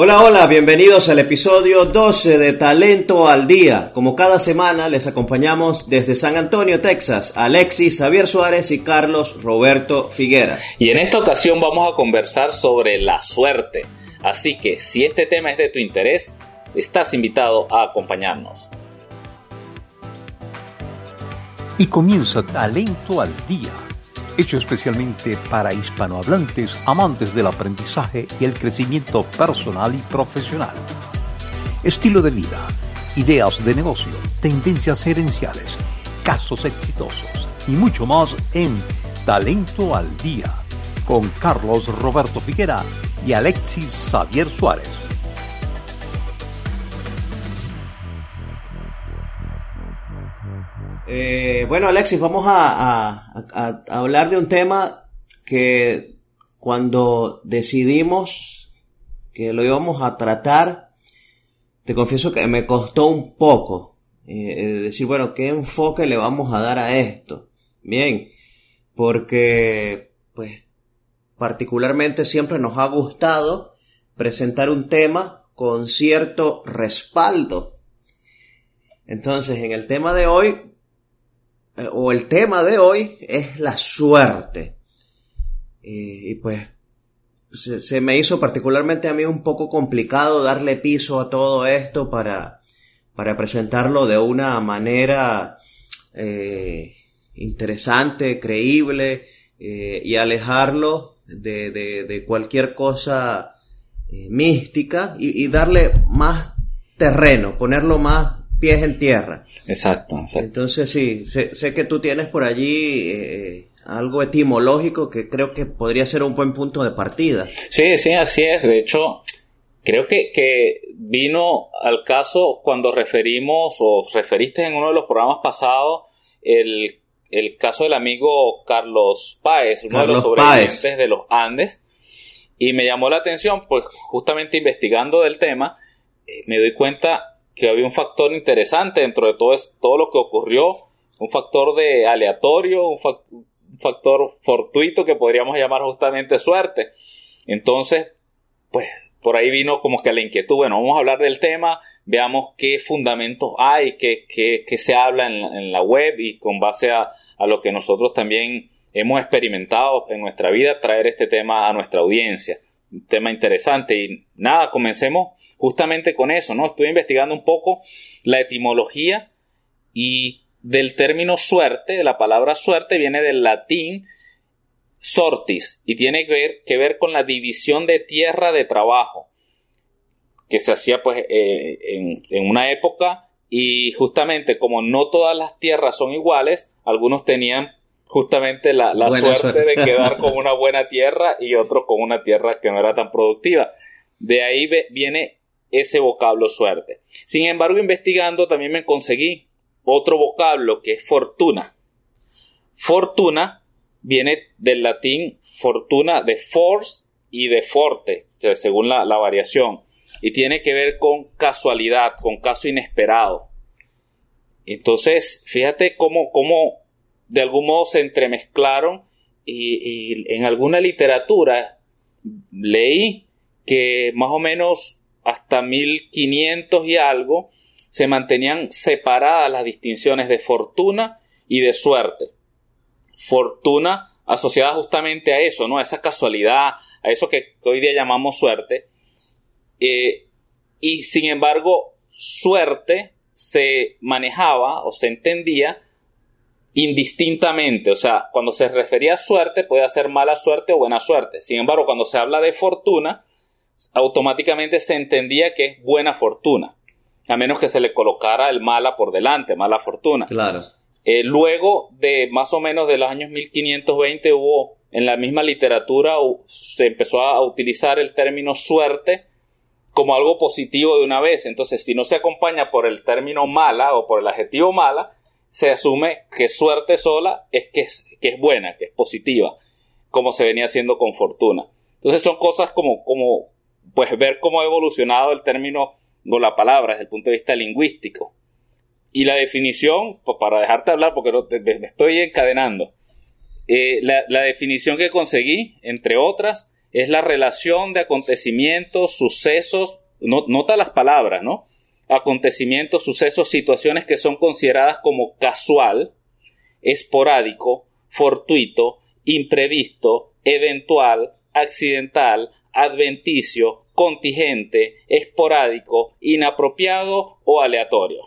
Hola, hola, bienvenidos al episodio 12 de Talento al Día. Como cada semana les acompañamos desde San Antonio, Texas, Alexis Javier Suárez y Carlos Roberto Figuera. Y en esta ocasión vamos a conversar sobre la suerte. Así que si este tema es de tu interés, estás invitado a acompañarnos. Y comienza Talento al Día hecho especialmente para hispanohablantes amantes del aprendizaje y el crecimiento personal y profesional. Estilo de vida, ideas de negocio, tendencias gerenciales, casos exitosos y mucho más en Talento al Día con Carlos Roberto Figuera y Alexis Xavier Suárez. Eh, bueno, Alexis, vamos a, hablar de un tema que cuando decidimos que lo íbamos a tratar, te confieso que me costó un poco eh, decir, bueno, ¿qué enfoque le vamos a dar a esto? Bien, porque pues particularmente siempre nos ha gustado presentar un tema con cierto respaldo. Entonces, en el tema de hoy eh, o el tema de hoy es la suerte. y pues se, me hizo particularmente a mí un poco complicado darle piso a todo esto para, para presentarlo de una manera eh, interesante, creíble eh, y alejarlo de, de, cualquier cosa mística y, y darle más terreno, ponerlo más pies en tierra. Exacto, Entonces sí, sé, que tú tienes por allí eh, algo etimológico que creo que podría ser un buen punto de partida. Sí, sí, así es. De hecho, creo que, que vino al caso cuando referimos o referiste en uno de los programas pasados el, caso del amigo Carlos Páez, uno de los sobrevivientes de los Andes. Y me llamó la atención, pues justamente investigando del tema, eh, me doy cuenta que había un factor interesante dentro de todo, todo lo que ocurrió, un factor de aleatorio, un, factor fortuito que podríamos llamar justamente suerte. Entonces, pues por ahí vino como que la inquietud, bueno, vamos a hablar del tema, veamos qué fundamentos hay, qué, qué, se habla en la, web y con base a, a lo que nosotros también hemos experimentado en nuestra vida, traer este tema a nuestra audiencia. Un tema interesante y nada, comencemos justamente con eso, ¿no? Estoy investigando un poco la etimología y del término suerte, de la palabra suerte, viene del latín sortis y tiene que ver, que ver con la división de tierra de trabajo que se hacía pues eh, en, una época y justamente como no todas las tierras son iguales, algunos tenían justamente la, suerte, suerte, de quedar con una buena tierra y otros con una tierra que no era tan productiva. De ahí viene ese vocablo suerte. Sin embargo, investigando también me conseguí otro vocablo que es fortuna. Fortuna viene del latín fortuna de force y de forte, según la, variación, y tiene que ver con casualidad, con caso inesperado. Entonces, fíjate cómo, cómo de algún modo se entremezclaron y, y en alguna literatura leí que más o menos hasta 1500 y algo, se mantenían separadas las distinciones de fortuna y de suerte. Fortuna asociada justamente a eso, ¿no? A esa casualidad, a eso que, hoy día llamamos suerte. Eh, y sin embargo, suerte se manejaba o se entendía indistintamente. O sea, cuando se refería a suerte, puede ser mala suerte o buena suerte. Sin embargo, cuando se habla de fortuna, automáticamente se entendía que es buena fortuna, a menos que se le colocara el mala por delante, mala fortuna. Claro. Eh, luego de más o menos de los años 1520 hubo en la misma literatura se empezó a utilizar el término suerte como algo positivo de una vez. Entonces, si no se acompaña por el término mala o por el adjetivo mala, se asume que suerte sola es que es, que es buena, que es positiva, como se venía haciendo con fortuna. Entonces son cosas como, como pues ver cómo ha evolucionado el término o la palabra desde el punto de vista lingüístico. Y la definición, pues para dejarte hablar, porque me estoy encadenando, eh, la, definición que conseguí, entre otras, es la relación de acontecimientos, sucesos, nota las palabras, ¿no? Acontecimientos, sucesos, situaciones que son consideradas como casual, esporádico, fortuito, imprevisto, eventual, accidental, adventicio, contingente, esporádico, inapropiado o aleatorio.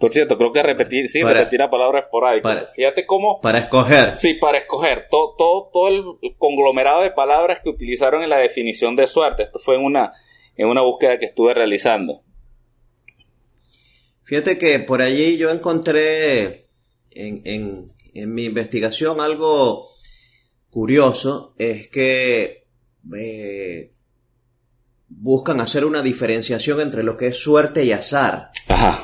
Por cierto, creo que repetir, sí, repetir la palabra esporádico. Fíjate cómo. Para escoger. Sí, para escoger. Todo, todo, todo el conglomerado de palabras que utilizaron en la definición de suerte. Esto fue en una, en una búsqueda que estuve realizando. Fíjate que por allí yo encontré en, en, en mi investigación algo curioso. Es que eh, buscan hacer una diferenciación entre lo que es suerte y azar. Ajá.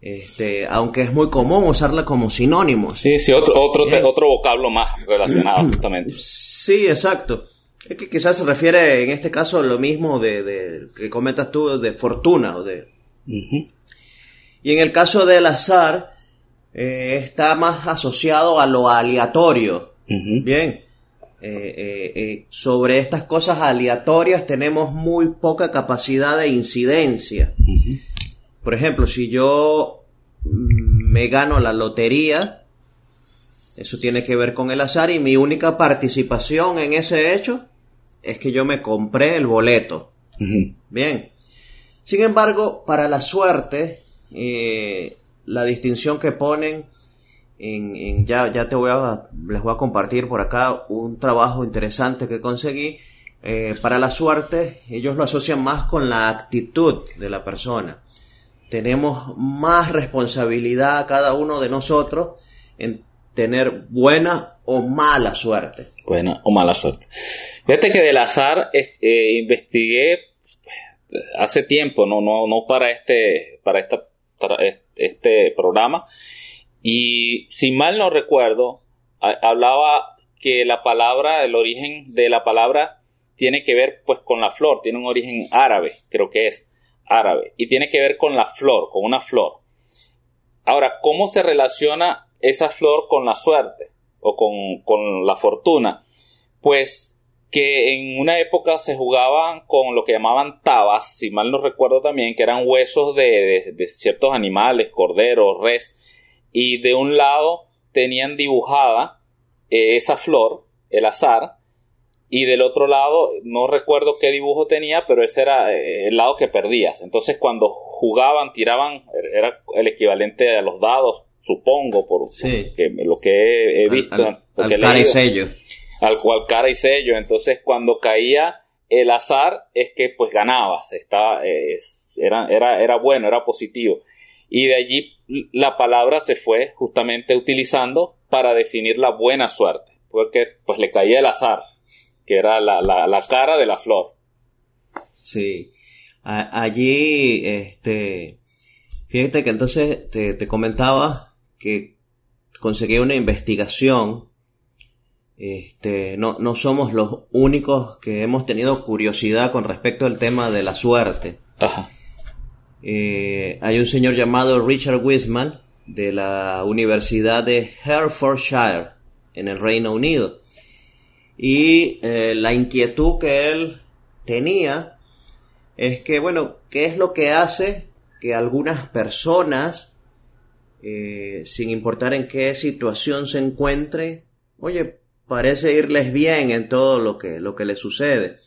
Este, aunque es muy común usarla como sinónimo. Sí, sí, otro, otro, eh. otro vocablo más relacionado justamente. Sí, exacto. Es que quizás se refiere en este caso a lo mismo de, que comentas tú de fortuna o de... Y en el caso del azar eh, está más asociado a lo aleatorio. Bien. Eh, sobre estas cosas aleatorias tenemos muy poca capacidad de incidencia. Por ejemplo, si yo me gano la lotería, eso tiene que ver con el azar y mi única participación en ese hecho es que yo me compré el boleto. Bien. Sin embargo, para la suerte, eh, la distinción que ponen en, ya, ya te voy a, les voy a compartir por acá un trabajo interesante que conseguí. Eh, para la suerte, ellos lo asocian más con la actitud de la persona tenemos más responsabilidad cada uno de nosotros en tener buena o mala suerte. Buena o mala suerte. Fíjate que del azar eh, investigué hace tiempo, no, no, no para este, para esta, este programa. Y si mal no recuerdo, hablaba que la palabra, el origen de la palabra tiene que ver pues con la flor, tiene un origen árabe, creo que es árabe y tiene que ver con la flor, con una flor. Ahora, ¿cómo se relaciona esa flor con la suerte o con, la fortuna? Pues que en una época se jugaban con lo que llamaban tabas, si mal no recuerdo también, que eran huesos de, ciertos animales, corderos, res, y de un lado tenían dibujada eh, esa flor, el azar, y del otro lado no recuerdo qué dibujo tenía, pero ese era eh, el lado que perdías. Entonces cuando jugaban, tiraban, era el equivalente a los dados, supongo, por, lo que he, visto. Al, cara y sello. Al cual cara y sello. Entonces cuando caía el azar es que pues ganabas, estaba, era, era, era bueno, era positivo. Y de allí la palabra se fue justamente utilizando para definir la buena suerte, porque pues le caía el azar, que era la, la, cara de la flor. Sí. allí, este, fíjate que entonces te, comentaba que conseguí una investigación. Este, no, no somos los únicos que hemos tenido curiosidad con respecto al tema de la suerte. Ajá. Eh, hay un señor llamado Richard Wiseman de la Universidad de Hertfordshire en el Reino Unido y eh, la inquietud que él tenía es que, bueno, ¿qué es lo que hace que algunas personas, eh, sin importar en qué situación se encuentre, oye, parece irles bien en todo lo que, lo que les sucede?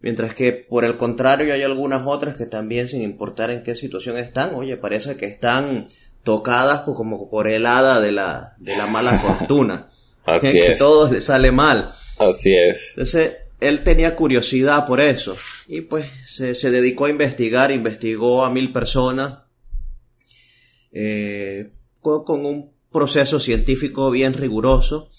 Mientras que por el contrario hay algunas otras que también sin importar en qué situación están, oye, parece que están tocadas como por el hada de la, de la mala fortuna. que a todos les sale mal. Así es. Entonces, él tenía curiosidad por eso. Y pues se, dedicó a investigar, investigó a mil personas eh, con, un proceso científico bien riguroso.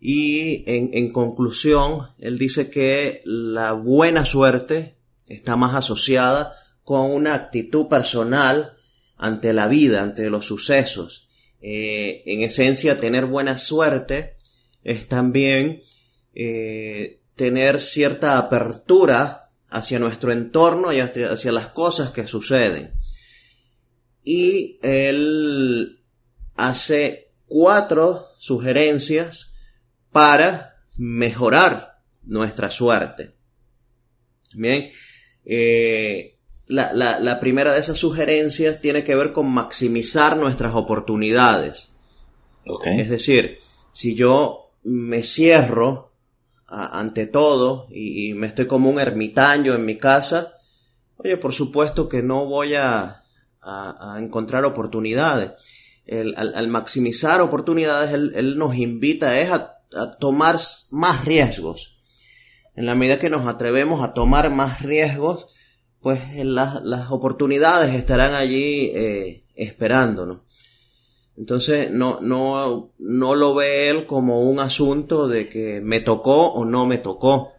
Y en, conclusión, él dice que la buena suerte está más asociada con una actitud personal ante la vida, ante los sucesos. Eh, en esencia, tener buena suerte es también eh, tener cierta apertura hacia nuestro entorno y hacia, las cosas que suceden. Y él hace cuatro sugerencias para mejorar nuestra suerte. Bien, eh, la, la, primera de esas sugerencias tiene que ver con maximizar nuestras oportunidades. Es decir, si yo me cierro ante todo y, me estoy como un ermitaño en mi casa, oye, por supuesto que no voy a, a, encontrar oportunidades. al, maximizar oportunidades, él, nos invita es a, tomar más riesgos. En la medida que nos atrevemos a tomar más riesgos, pues las, las oportunidades estarán allí eh, esperándonos. Entonces no, no, no lo ve él como un asunto de que me tocó o no me tocó.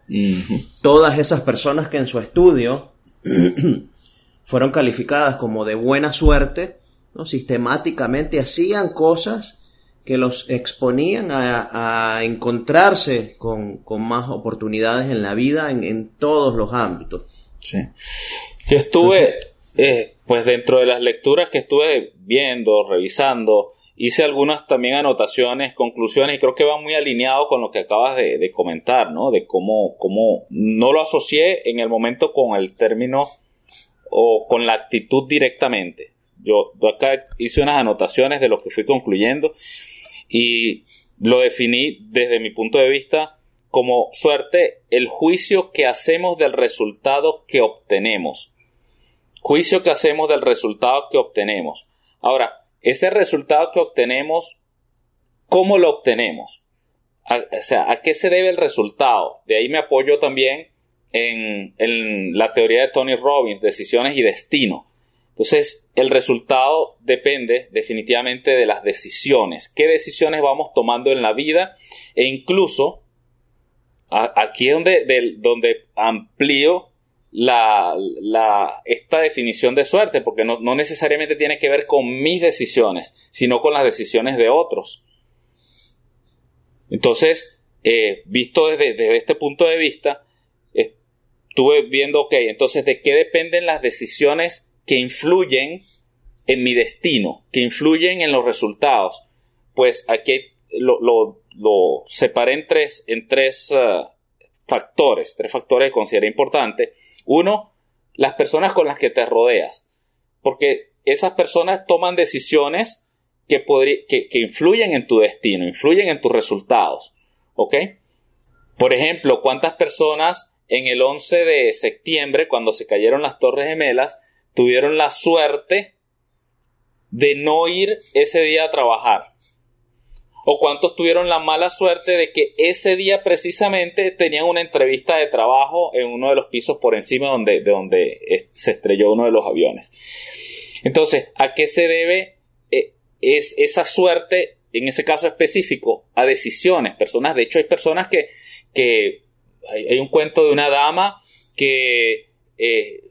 Todas esas personas que en su estudio fueron calificadas como de buena suerte, ¿no? sistemáticamente hacían cosas que los exponían a, encontrarse con, más oportunidades en la vida en, todos los ámbitos. Sí. Yo estuve, eh, pues dentro de las lecturas que estuve viendo, revisando, hice algunas también anotaciones, conclusiones y creo que va muy alineado con lo que acabas de, de comentar, ¿no? De cómo, cómo no lo asocié en el momento con el término o con la actitud directamente. Yo, acá hice unas anotaciones de lo que fui concluyendo y lo definí desde mi punto de vista como suerte el juicio que hacemos del resultado que obtenemos. Juicio que hacemos del resultado que obtenemos. Ahora, ese resultado que obtenemos, ¿cómo lo obtenemos? o sea, ¿a qué se debe el resultado? De ahí me apoyo también en, la teoría de Tony Robbins, decisiones y destino. Entonces, el resultado depende definitivamente de las decisiones. ¿Qué decisiones vamos tomando en la vida? E incluso, aquí es donde, donde amplío la, esta definición de suerte, porque no, necesariamente tiene que ver con mis decisiones, sino con las decisiones de otros. Entonces, eh, visto desde, desde, este punto de vista, estuve viendo, ok, entonces, ¿de qué dependen las decisiones que influyen en mi destino, que influyen en los resultados? Pues aquí lo, lo, separé en tres, en tres uh, factores, tres factores que considero importantes. Uno, las personas con las que te rodeas, porque esas personas toman decisiones que, que, que influyen en tu destino, influyen en tus resultados. ¿Ok? Por ejemplo, ¿cuántas personas en el 11 de septiembre, cuando se cayeron las Torres Gemelas, tuvieron la suerte de no ir ese día a trabajar. O cuántos tuvieron la mala suerte de que ese día precisamente tenían una entrevista de trabajo en uno de los pisos por encima donde, de donde se estrelló uno de los aviones. Entonces, ¿a qué se debe eh, es esa suerte, en ese caso específico, a decisiones? Personas, de hecho, hay personas que, que hay, un cuento de una dama que eh,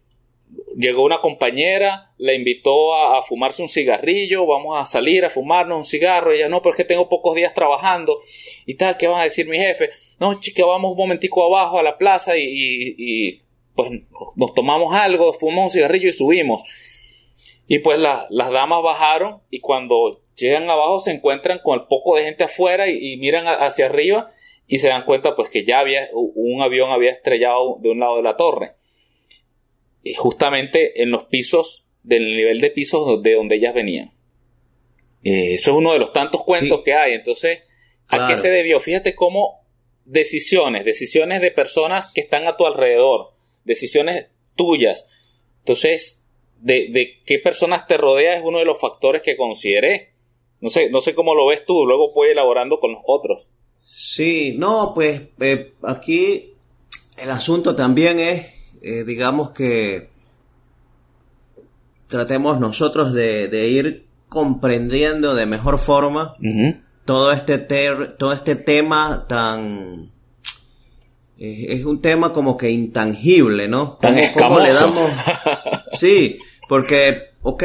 llegó una compañera, la invitó a, fumarse un cigarrillo, vamos a salir a fumarnos un cigarro, ella no, porque tengo pocos días trabajando y tal, ¿qué van a decir mi jefe? No, chica, vamos un momentico abajo a la plaza y, pues nos tomamos algo, fumamos un cigarrillo y subimos. Y pues las damas bajaron y cuando llegan abajo se encuentran con el poco de gente afuera y miran hacia arriba y se dan cuenta pues que ya había un avión había estrellado de un lado de la torre y justamente en los pisos del nivel de pisos de donde ellas venían. Eh, eso es uno de los tantos cuentos que hay. Entonces a qué se debió fíjate cómo decisiones decisiones de personas que están a tu alrededor decisiones tuyas. Entonces de, de qué personas te rodea es uno de los factores que consideré. No sé no sé cómo lo ves tú luego puedes elaborando con los otros. Sí, no, pues eh, aquí el asunto también es, eh, digamos que tratemos nosotros de, ir comprendiendo de mejor forma todo, este todo este tema tan... Eh, es un tema como que intangible, ¿no? Tan escamoso. le damos... Sí, porque, ok,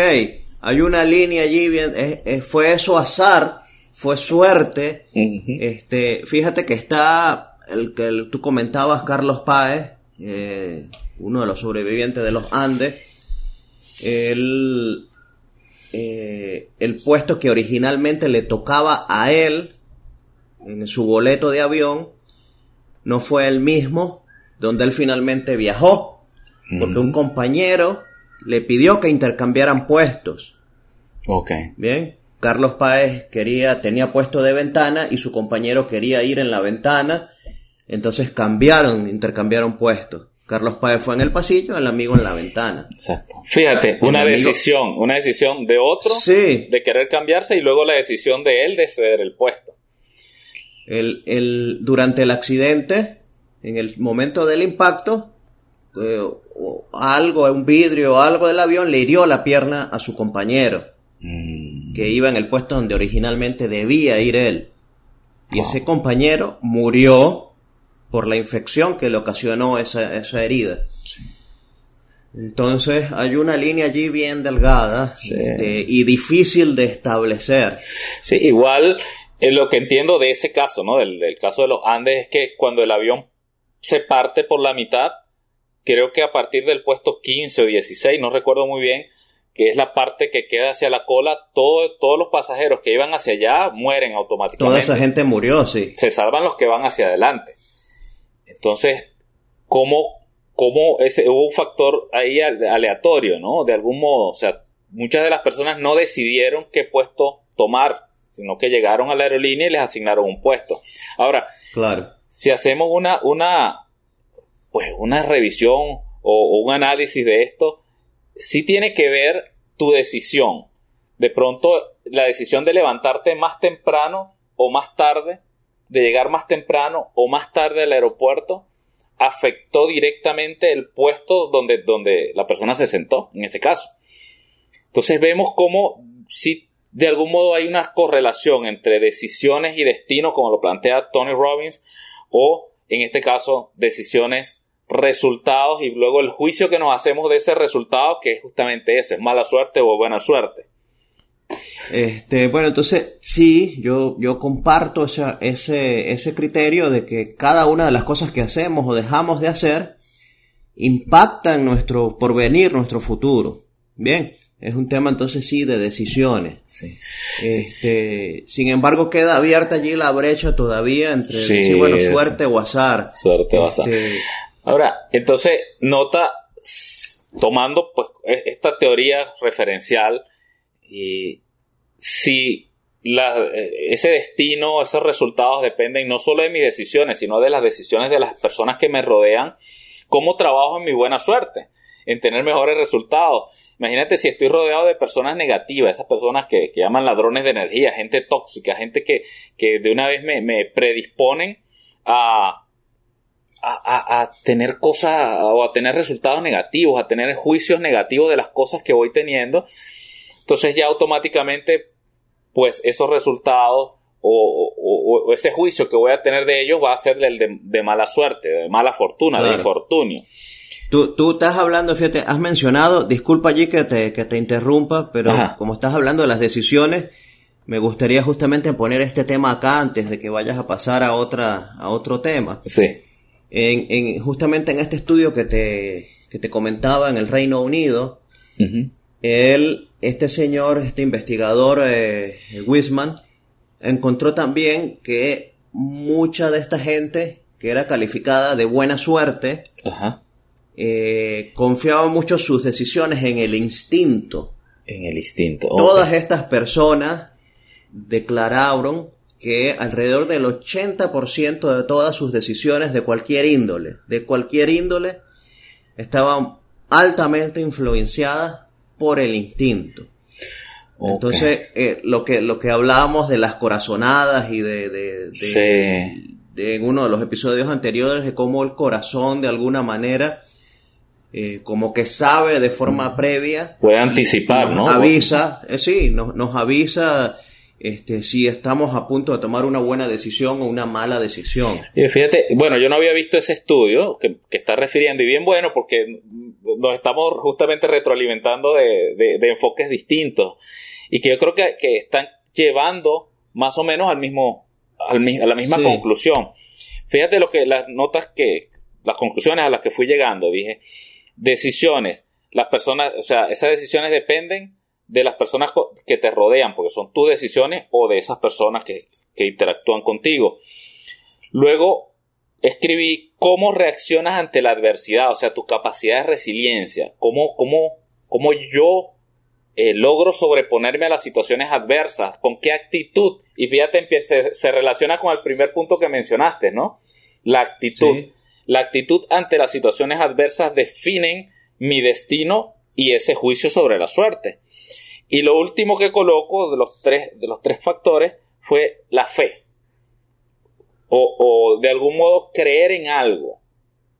hay una línea allí, bien, fue eso azar, fue suerte. este, fíjate que está el que tú comentabas, Carlos Páez, eh, uno de los sobrevivientes de los Andes. El, eh, el puesto que originalmente le tocaba a él en su boleto de avión no fue el mismo donde él finalmente viajó, porque un compañero le pidió que intercambiaran puestos. Ok. Bien. Carlos Páez quería, tenía puesto de ventana y su compañero quería ir en la ventana. Entonces cambiaron, intercambiaron puestos. Carlos Páez fue en el pasillo, el amigo en la ventana. Exacto. Fíjate, una decisión, una decisión de otro de querer cambiarse y luego la decisión de él de ceder el puesto. El, el, durante el accidente, en el momento del impacto, eh, algo, un vidrio o algo del avión le hirió la pierna a su compañero, mm. que iba en el puesto donde originalmente debía ir él. Y ese compañero murió por la infección que le ocasionó esa, esa herida. Entonces hay una línea allí bien delgada este, y difícil de establecer. Sí, igual eh, lo que entiendo de ese caso, ¿no? Del, del, caso de los Andes es que cuando el avión se parte por la mitad, creo que a partir del puesto 15 o 16, no recuerdo muy bien, que es la parte que queda hacia la cola, todo, todos los pasajeros que iban hacia allá mueren automáticamente. Toda esa gente murió, sí. Se salvan los que van hacia adelante. Entonces, ¿cómo, cómo ese, hubo un factor ahí aleatorio, ¿no? De algún modo, o sea, muchas de las personas no decidieron qué puesto tomar, sino que llegaron a la aerolínea y les asignaron un puesto. Ahora, claro. si hacemos una, una, pues una revisión o, un análisis de esto, sí tiene que ver tu decisión. De pronto, la decisión de levantarte más temprano o más tarde, de llegar más temprano o más tarde al aeropuerto, afectó directamente el puesto donde, donde la persona se sentó, en ese caso. Entonces vemos cómo si de algún modo hay una correlación entre decisiones y destino, como lo plantea Tony Robbins, o en este caso decisiones resultados y luego el juicio que nos hacemos de ese resultado, que es justamente eso, es mala suerte o buena suerte. Este, bueno, entonces sí, yo, yo comparto ese, ese, ese criterio de que cada una de las cosas que hacemos o dejamos de hacer impacta en nuestro porvenir, nuestro futuro. Bien, es un tema entonces sí de decisiones. Sí. Este, Sin embargo, queda abierta allí la brecha todavía entre decir, bueno, suerte o azar. Suerte o azar. Este, Ahora, entonces, nota, tomando pues e, esta teoría referencial, y si la, e, ese destino, esos resultados dependen no solo de mis decisiones, sino de las decisiones de las personas que me rodean, ¿cómo trabajo en mi buena suerte? En tener mejores resultados. Imagínate si estoy rodeado de personas negativas, esas personas que, llaman ladrones de energía, gente tóxica, gente que, que de una vez me, me predisponen a, a, tener cosas o a tener resultados negativos, a tener juicios negativos de las cosas que voy teniendo, entonces ya automáticamente, pues esos resultados o, ese juicio que voy a tener de ellos va a ser del de, mala suerte, de mala fortuna, de infortunio. Tú, tú estás hablando, fíjate, has mencionado, disculpa allí que te, que te interrumpa, pero como estás hablando de las decisiones, me gustaría justamente poner este tema acá antes de que vayas a pasar a otra, a otro tema. Sí. En, justamente en este estudio que te, que te comentaba en el Reino Unido, él, este señor, este investigador eh, Wisman, encontró también que mucha de esta gente que era calificada de buena suerte, eh, confiaba mucho sus decisiones en el instinto. En el instinto. Todas estas personas declararon que alrededor del 80% de todas sus decisiones de cualquier índole, de cualquier índole, estaban altamente influenciadas por el instinto. Entonces, eh, lo, que, lo que hablábamos de las corazonadas y de, de, en uno de los episodios anteriores, de cómo el corazón de alguna manera, eh, como que sabe de forma previa. Puede anticipar, ¿no? Avisa, eh, sí, nos, nos avisa este, si estamos a punto de tomar una buena decisión o una mala decisión. Y fíjate, bueno, yo no había visto ese estudio que, está refiriendo, y bien bueno, porque nos estamos justamente retroalimentando de, enfoques distintos, y que yo creo que, están llevando más o menos al mismo, a la misma conclusión. Fíjate lo que las notas que, las conclusiones a las que fui llegando, dije, decisiones, las personas, o sea, esas decisiones dependen de las personas que te rodean, porque son tus decisiones o de esas personas que, interactúan contigo. Luego, escribí cómo reaccionas ante la adversidad, o sea, tu capacidad de resiliencia, cómo, cómo, cómo yo eh, logro sobreponerme a las situaciones adversas, con qué actitud, y fíjate, se, se relaciona con el primer punto que mencionaste, ¿no? La actitud. La actitud ante las situaciones adversas definen mi destino y ese juicio sobre la suerte. Y lo último que coloco de los tres, de los tres factores fue la fe o, de algún modo creer en algo.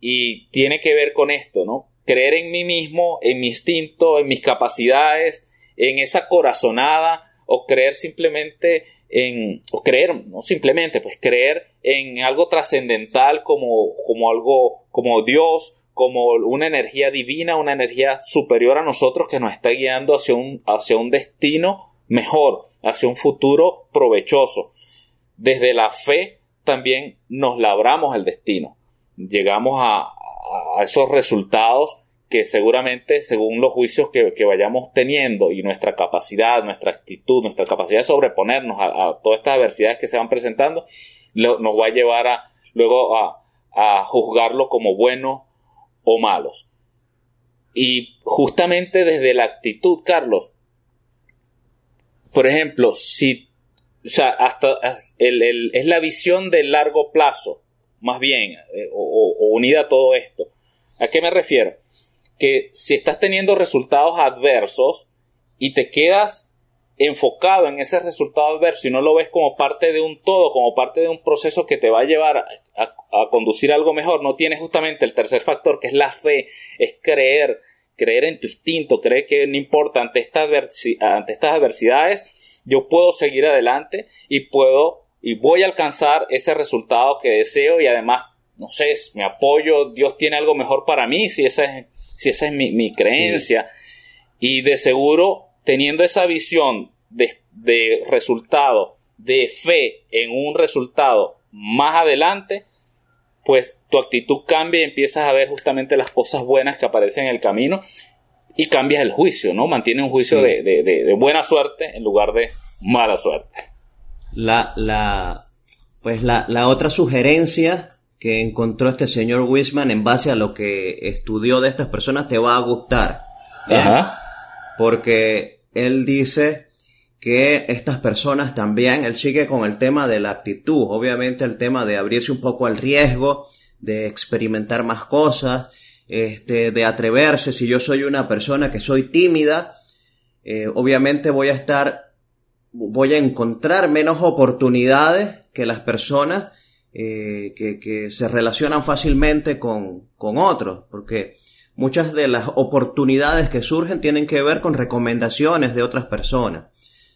Y tiene que ver con esto, ¿no? Creer en mí mismo, en mi instinto, en mis capacidades, en esa corazonada, o creer simplemente en, o creer, no simplemente, pues creer en algo trascendental como, como algo, como Dios, como una energía divina, una energía superior a nosotros que nos está guiando hacia un, hacia un destino mejor, hacia un futuro provechoso. Desde la fe también nos labramos el destino. Llegamos a, esos resultados que seguramente según los juicios que, vayamos teniendo y nuestra capacidad, nuestra actitud, nuestra capacidad de sobreponernos a, todas estas adversidades que se van presentando, nos va a llevar a, luego a, a juzgarlo como buenos o malos. Y justamente desde la actitud, Carlos, por ejemplo, si o sea, hasta el, es la visión de largo plazo, más bien, eh, o, unida a todo esto. ¿A qué me refiero? Que si estás teniendo resultados adversos y te quedas enfocado en ese resultado adverso y no lo ves como parte de un todo, como parte de un proceso que te va a llevar a, a, conducir algo mejor, no tienes justamente el tercer factor que es la fe, es creer, creer en tu instinto, creer que no importa ante estas adversidades, yo puedo seguir adelante y puedo y voy a alcanzar ese resultado que deseo y además, no sé, me apoyo, Dios tiene algo mejor para mí, si esa es, si esa es mi, creencia. Y de seguro, teniendo esa visión de, de resultado, de fe en un resultado más adelante, pues tu actitud cambia y empiezas a ver justamente las cosas buenas que aparecen en el camino y cambias el juicio, ¿no? Mantiene un juicio de, buena suerte en lugar de mala suerte. La, la, pues la, la otra sugerencia que encontró este señor Wisman en base a lo que estudió de estas personas te va a gustar. Ajá. Porque él dice que estas personas también, él sigue con el tema de la actitud, obviamente el tema de abrirse un poco al riesgo, de experimentar más cosas, este, de atreverse. Si yo soy una persona que soy tímida, eh, obviamente voy a estar, voy a encontrar menos oportunidades que las personas eh, que, que, se relacionan fácilmente con, con otros, porque muchas de las oportunidades que surgen tienen que ver con recomendaciones de otras personas.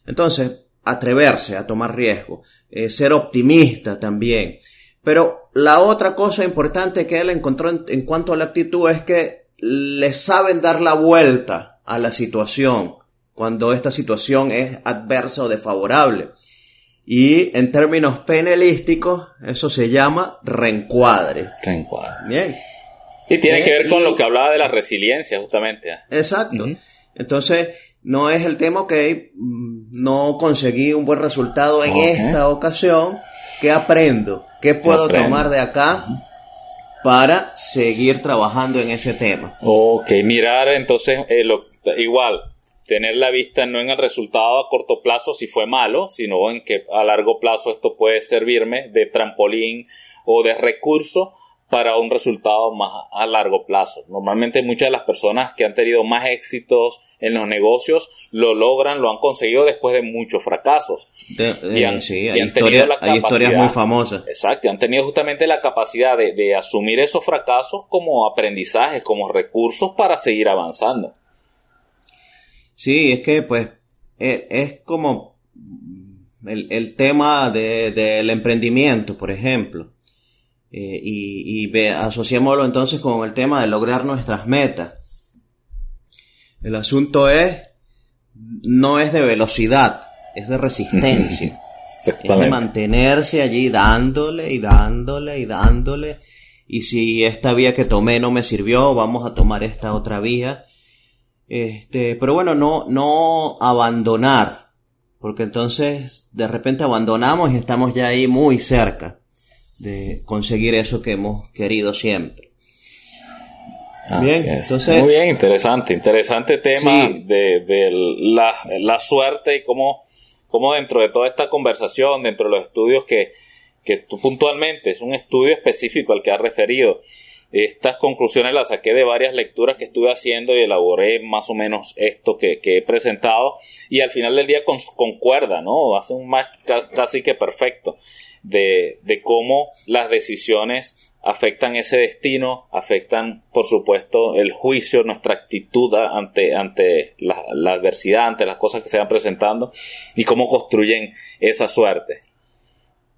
Entonces, atreverse a tomar riesgo, eh, ser optimista también. Pero la otra cosa importante que él encontró en, cuanto a la actitud es que le saben dar la vuelta a la situación cuando esta situación es adversa o desfavorable. Y en términos penalísticos, eso se llama reencuadre. Reencuadre. Bien. Y tiene que ver con lo que hablaba de la resiliencia, justamente. Exacto. Entonces, no es el tema que no conseguí un buen resultado en esta ocasión, ¿qué aprendo? ¿Qué puedo tomar de acá para seguir trabajando en ese tema? Ok, mirar entonces eh, igual, tener la vista no en el resultado a corto plazo si fue malo, sino en que a largo plazo esto puede servirme de trampolín o de recurso para un resultado más a largo plazo. Normalmente muchas de las personas que han tenido más éxitos en los negocios lo logran, lo han conseguido después de muchos fracasos. y han, sí, hay, historias muy famosas. Exacto, han tenido justamente la capacidad de, asumir esos fracasos como aprendizajes, como recursos para seguir avanzando. Sí, es que pues e, es, como el, tema del emprendimiento, por ejemplo. Eh, y, y asociémoslo entonces con el tema de lograr nuestras metas. El asunto es, no es de velocidad, es de resistencia. es de mantenerse allí dándole y dándole y dándole. Y si esta vía que tomé no me sirvió, vamos a tomar esta otra vía. Este, pero bueno, no, no abandonar, porque entonces de repente abandonamos y estamos ya ahí muy cerca. de conseguir eso que hemos querido siempre. Bien, entonces... Muy bien, interesante, interesante tema de, de la, la, suerte y cómo, cómo dentro de toda esta conversación, dentro de los estudios que, que tú puntualmente, es un estudio específico al que has referido, estas conclusiones las saqué de varias lecturas que estuve haciendo y elaboré más o menos esto que, he presentado y al final del día concuerda, ¿no? Hace un match casi que perfecto de, cómo las decisiones afectan ese destino, afectan, por supuesto, el juicio, nuestra actitud ante, ante la, adversidad, ante las cosas que se van presentando y cómo construyen esa suerte.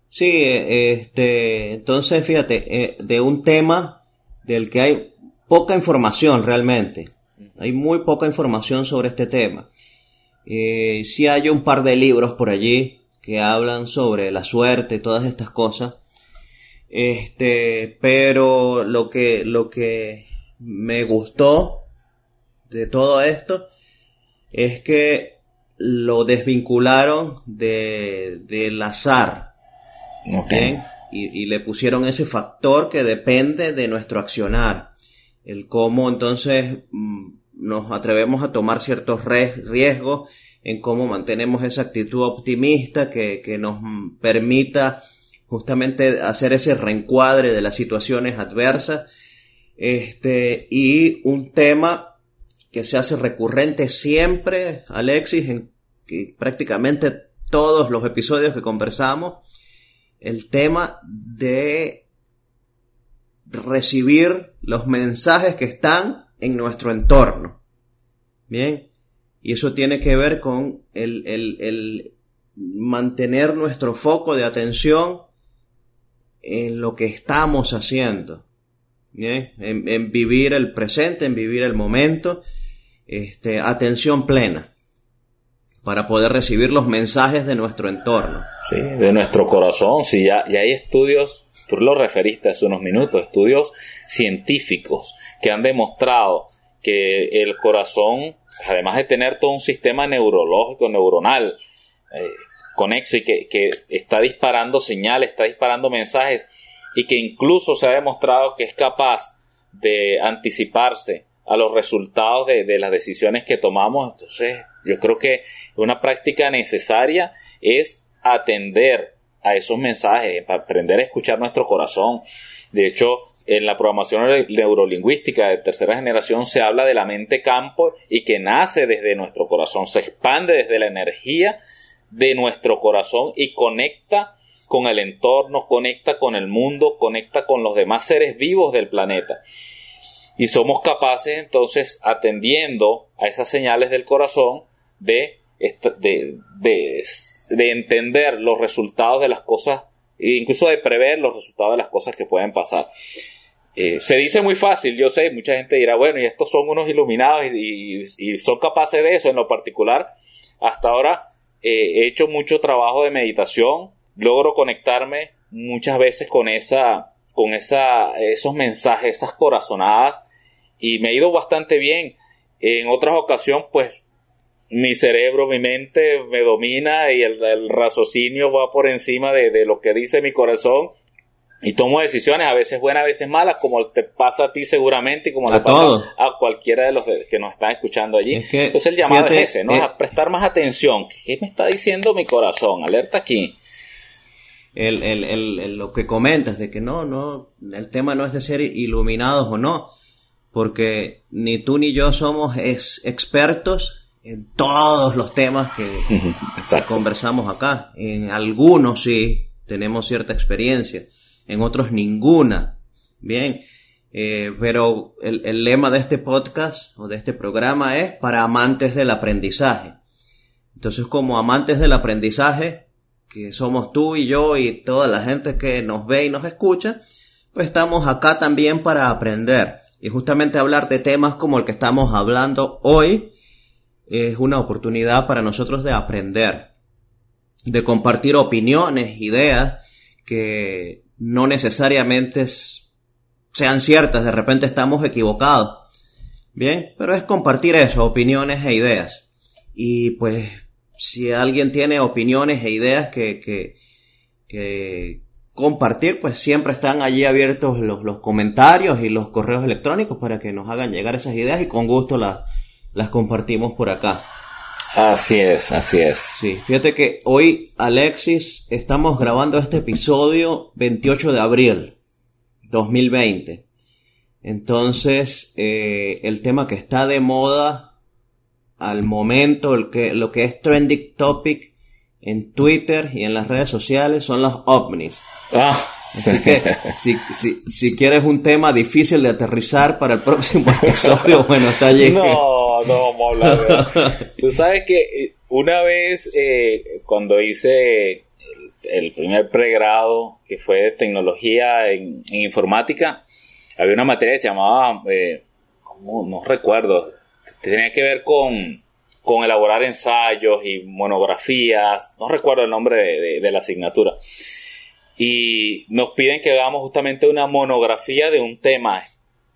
Sí, este, entonces fíjate, eh, de un tema del que hay poca información realmente. Hay muy poca información sobre este tema. Eh, sí hay un par de libros por allí que hablan sobre la suerte, todas estas cosas. Este, pero lo que, lo que me gustó de todo esto es que lo desvincularon de, del azar y, le pusieron ese factor que depende de nuestro accionar. El cómo entonces mm, nos atrevemos a tomar ciertos riesgos, en cómo mantenemos esa actitud optimista que, que nos permita justamente hacer ese reencuadre de las situaciones adversas. Este, y un tema que se hace recurrente siempre, Alexis, en prácticamente todos los episodios que conversamos, el tema de recibir los mensajes que están en nuestro entorno. Bien, y eso tiene que ver con el, mantener nuestro foco de atención en lo que estamos haciendo. En, vivir el presente, en vivir el momento, este, atención plena para poder recibir los mensajes de nuestro entorno. Sí, de nuestro corazón. Sí, ya, ya hay estudios, tú lo referiste hace unos minutos, estudios científicos que han demostrado que el corazón, además de tener todo un sistema neurológico, neuronal, eh, conexo y que, que está disparando señales, está disparando mensajes y que incluso se ha demostrado que es capaz de anticiparse a los resultados de, de las decisiones que tomamos. Entonces, yo creo que una práctica necesaria es atender a esos mensajes, aprender a escuchar nuestro corazón. De hecho, en la programación neurolingüística de tercera generación se habla de la mente campo y que nace desde nuestro corazón, se expande desde la energía de nuestro corazón y conecta con el entorno, conecta con el mundo, conecta con los demás seres vivos del planeta. Y somos capaces entonces, atendiendo a esas señales del corazón, de, de, de, entender los resultados de las cosas, e incluso de prever los resultados de las cosas que pueden pasar. Eh, se dice muy fácil, yo sé, mucha gente dirá, bueno, y estos son unos iluminados y, son capaces de eso. En lo particular, hasta ahora eh, he hecho mucho trabajo de meditación, logro conectarme muchas veces con esa, con esa, esos mensajes, esas corazonadas, y me ha ido bastante bien. En otras ocasiones, pues mi cerebro, mi mente me domina y el, raciocinio va por encima de, lo que dice mi corazón y tomo decisiones a veces buenas, a veces malas, como te pasa a ti seguramente y como le pasa a cualquiera de los que nos están escuchando allí. Entonces el llamado es ese, ¿no? Eh, a prestar más atención. ¿Qué me está diciendo mi corazón? Alerta aquí. El, el, el, lo que comentas de que no, no, el tema no es de ser iluminados o no, porque ni tú ni yo somos expertos en todos los temas que, conversamos acá. En algunos sí tenemos cierta experiencia, en otros ninguna. Bien, eh, pero el, el, lema de este podcast o de este programa es para amantes del aprendizaje. Entonces, como amantes del aprendizaje, que somos tú y yo y toda la gente que nos ve y nos escucha, pues estamos acá también para aprender. Y justamente hablar de temas como el que estamos hablando hoy, es una oportunidad para nosotros de aprender, de compartir opiniones, ideas que no necesariamente sean ciertas, de repente estamos equivocados. Bien, pero es compartir eso, opiniones e ideas. Y pues si alguien tiene opiniones e ideas que, que, que compartir, pues siempre están allí abiertos los, los comentarios y los correos electrónicos para que nos hagan llegar esas ideas y con gusto las, las compartimos por acá. Así es, así es. Sí, fíjate que hoy, Alexis, estamos grabando este episodio 28 de abril 2020. Entonces, eh, el tema que está de moda al momento, el que, lo que es trending topic en Twitter y en las redes sociales son los ovnis. Ah. Así que si, si, si, quieres un tema difícil de aterrizar para el próximo episodio, bueno, está allí. No, no vamos a hablar Tú sabes que eh, una vez eh, cuando hice el, primer pregrado, que fue de tecnología en, informática, había una materia que se llamaba, eh, no recuerdo, tenía que ver con, con elaborar ensayos y monografías, no recuerdo el nombre de la asignatura y nos piden que hagamos justamente una monografía de un tema,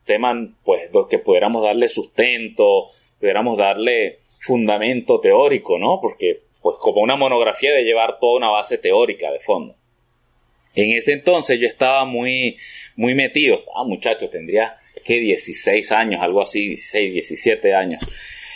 tema pues que pudiéramos darle sustento, pudiéramos darle fundamento teórico, ¿no? Porque pues como una monografía de llevar toda una base teórica de fondo. En ese entonces yo estaba muy, muy metido, ah muchachos, tendría que 16 años, algo así, 16, 17 años.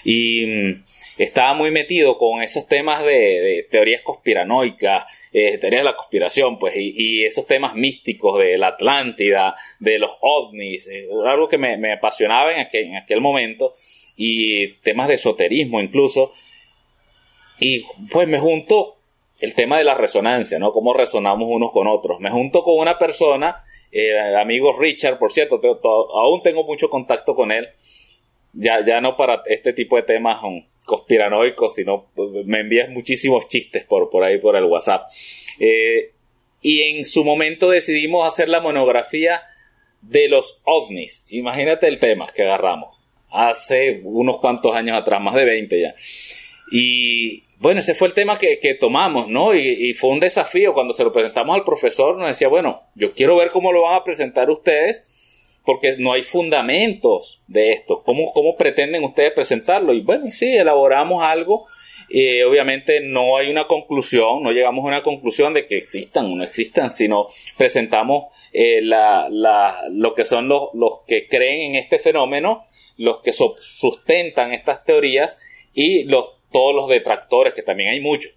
Y mm, estaba muy metido con esos temas de, de teorías conspiranoicas, eh, de la conspiración, pues, y, esos temas místicos de la Atlántida, de los ovnis, eh, algo que me, apasionaba en aquel, en aquel momento, y temas de esoterismo incluso. Y pues me junto el tema de la resonancia, ¿no? Cómo resonamos unos con otros. Me junto con una persona, eh, amigo Richard, por cierto, aún tengo mucho contacto con él, ya, ya no para este tipo de temas conspiranoicos, sino me envías muchísimos chistes por, por ahí, por el WhatsApp. Eh, y en su momento decidimos hacer la monografía de los ovnis. Imagínate el tema que agarramos. Hace unos cuantos años atrás, más de 20 ya. Y bueno, ese fue el tema que, que tomamos, ¿no? Y, fue un desafío. Cuando se lo presentamos al profesor, nos decía, bueno, yo quiero ver cómo lo van a presentar ustedes porque no hay fundamentos de esto. ¿Cómo, cómo pretenden ustedes presentarlo? Y bueno, sí, elaboramos algo. Eh, obviamente no hay una conclusión, no llegamos a una conclusión de que existan o no existan, sino presentamos eh, lo que son los, los que creen en este fenómeno, los que sustentan estas teorías y los, todos los detractores, que también hay muchos.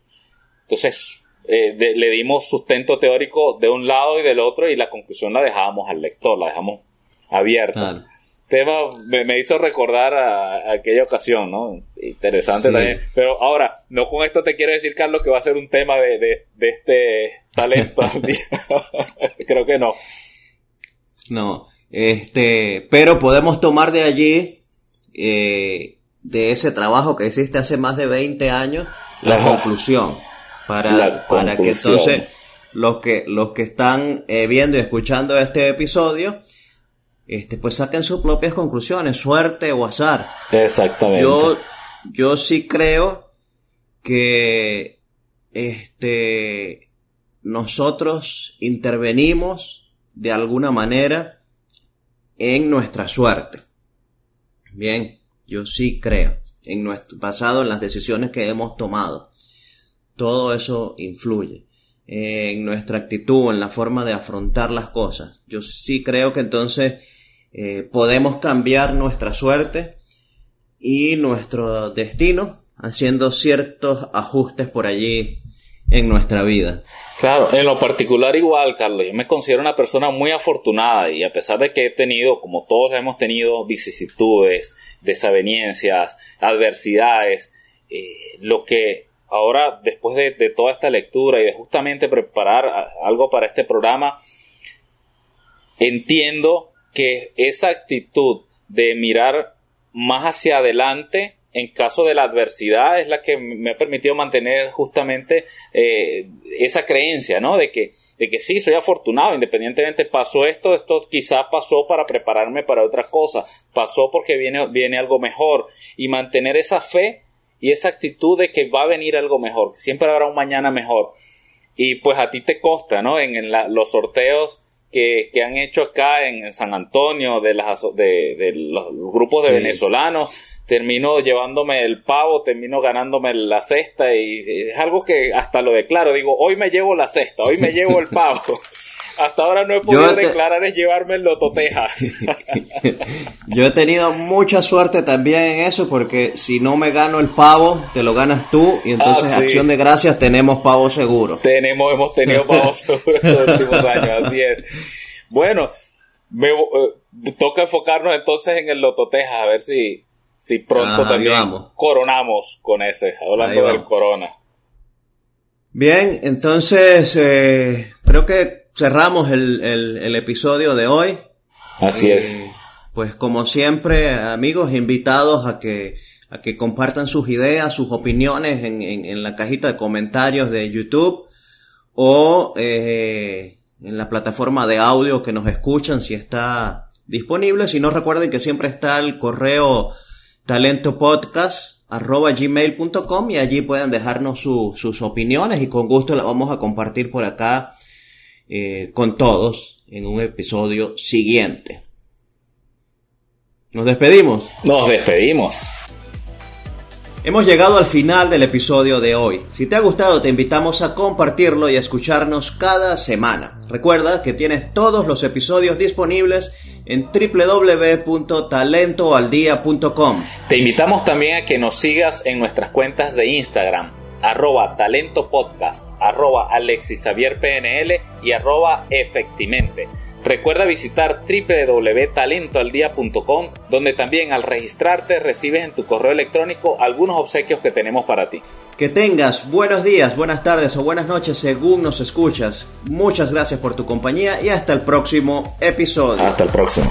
Entonces, eh, le dimos sustento teórico de un lado y del otro y la conclusión la dejábamos al lector, la dejamos abierta. Tema me, hizo recordar a, aquella ocasión, ¿no? Interesante también. Pero ahora, no con esto te quiero decir, Carlos, que va a ser un tema de, de, este talento. Creo que no. No, este, pero podemos tomar de allí, eh, de ese trabajo que hiciste hace más de 20 años, la conclusión. Para, para que entonces los que, los que están eh, viendo y escuchando este episodio, este, pues saquen sus propias conclusiones, suerte o azar. Exactamente. Yo, yo sí creo que este, nosotros intervenimos de alguna manera en nuestra suerte. Bien, yo sí creo en nuestro pasado, en las decisiones que hemos tomado. Todo eso influye en nuestra actitud, en la forma de afrontar las cosas. Yo sí creo que entonces eh, podemos cambiar nuestra suerte y nuestro destino haciendo ciertos ajustes por allí en nuestra vida. Claro, en lo particular igual, Carlos, yo me considero una persona muy afortunada y a pesar de que he tenido, como todos hemos tenido, vicisitudes, desavenencias, adversidades, eh, lo que ahora, después de, de, toda esta lectura y de justamente preparar algo para este programa, entiendo que esa actitud de mirar más hacia adelante en caso de la adversidad es la que me ha permitido mantener justamente eh, esa creencia, ¿no? De que, de que sí, soy afortunado, independientemente pasó esto, esto quizás pasó para prepararme para otra cosa, pasó porque viene, viene algo mejor y mantener esa fe y esa actitud de que va a venir algo mejor, que siempre habrá un mañana mejor. Y pues a ti te costa, ¿no? En, los sorteos que, han hecho acá en, San Antonio de, las, de, los grupos de venezolanos. Termino llevándome el pavo, termino ganándome la cesta y es algo que hasta lo declaro. Digo, hoy me llevo la cesta, hoy me llevo el pavo. hasta ahora no he podido declarar es llevarme el Lototeja. Yo he tenido mucha suerte también en eso porque si no me gano el pavo, te lo ganas tú y entonces ah, acción de gracias tenemos pavo seguro. Tenemos, hemos tenido pavo seguro en los últimos años, así es. Bueno, me, eh, toca enfocarnos entonces en el Lototeja a ver si, si pronto también coronamos con ese, hablando del corona. Bien, entonces eh, creo que cerramos el, episodio de hoy. Así es. Eh, pues como siempre, amigos, invitados a que, a que compartan sus ideas, sus opiniones en, en, la cajita de comentarios de YouTube o eh, en la plataforma de audio que nos escuchan si está disponible. Si no, recuerden que siempre está el correo talentopodcast arroba gmail.com y allí pueden dejarnos sus opiniones y con gusto las vamos a compartir por acá eh, con todos en un episodio siguiente. Nos despedimos. Nos despedimos. Hemos llegado al final del episodio de hoy. Si te ha gustado te invitamos a compartirlo y a escucharnos cada semana. Recuerda que tienes todos los episodios disponibles en www.talentoaldía.com. Te invitamos también a que nos sigas en nuestras cuentas de Instagram, arroba talentopodcast, arroba alexisavierpnl y arroba efectivamente. Recuerda visitar www.talentoaldía.com donde también al registrarte recibes en tu correo electrónico algunos obsequios que tenemos para ti. Que tengas buenos días, buenas tardes o buenas noches según nos escuchas. Muchas gracias por tu compañía y hasta el próximo episodio. Hasta el próximo.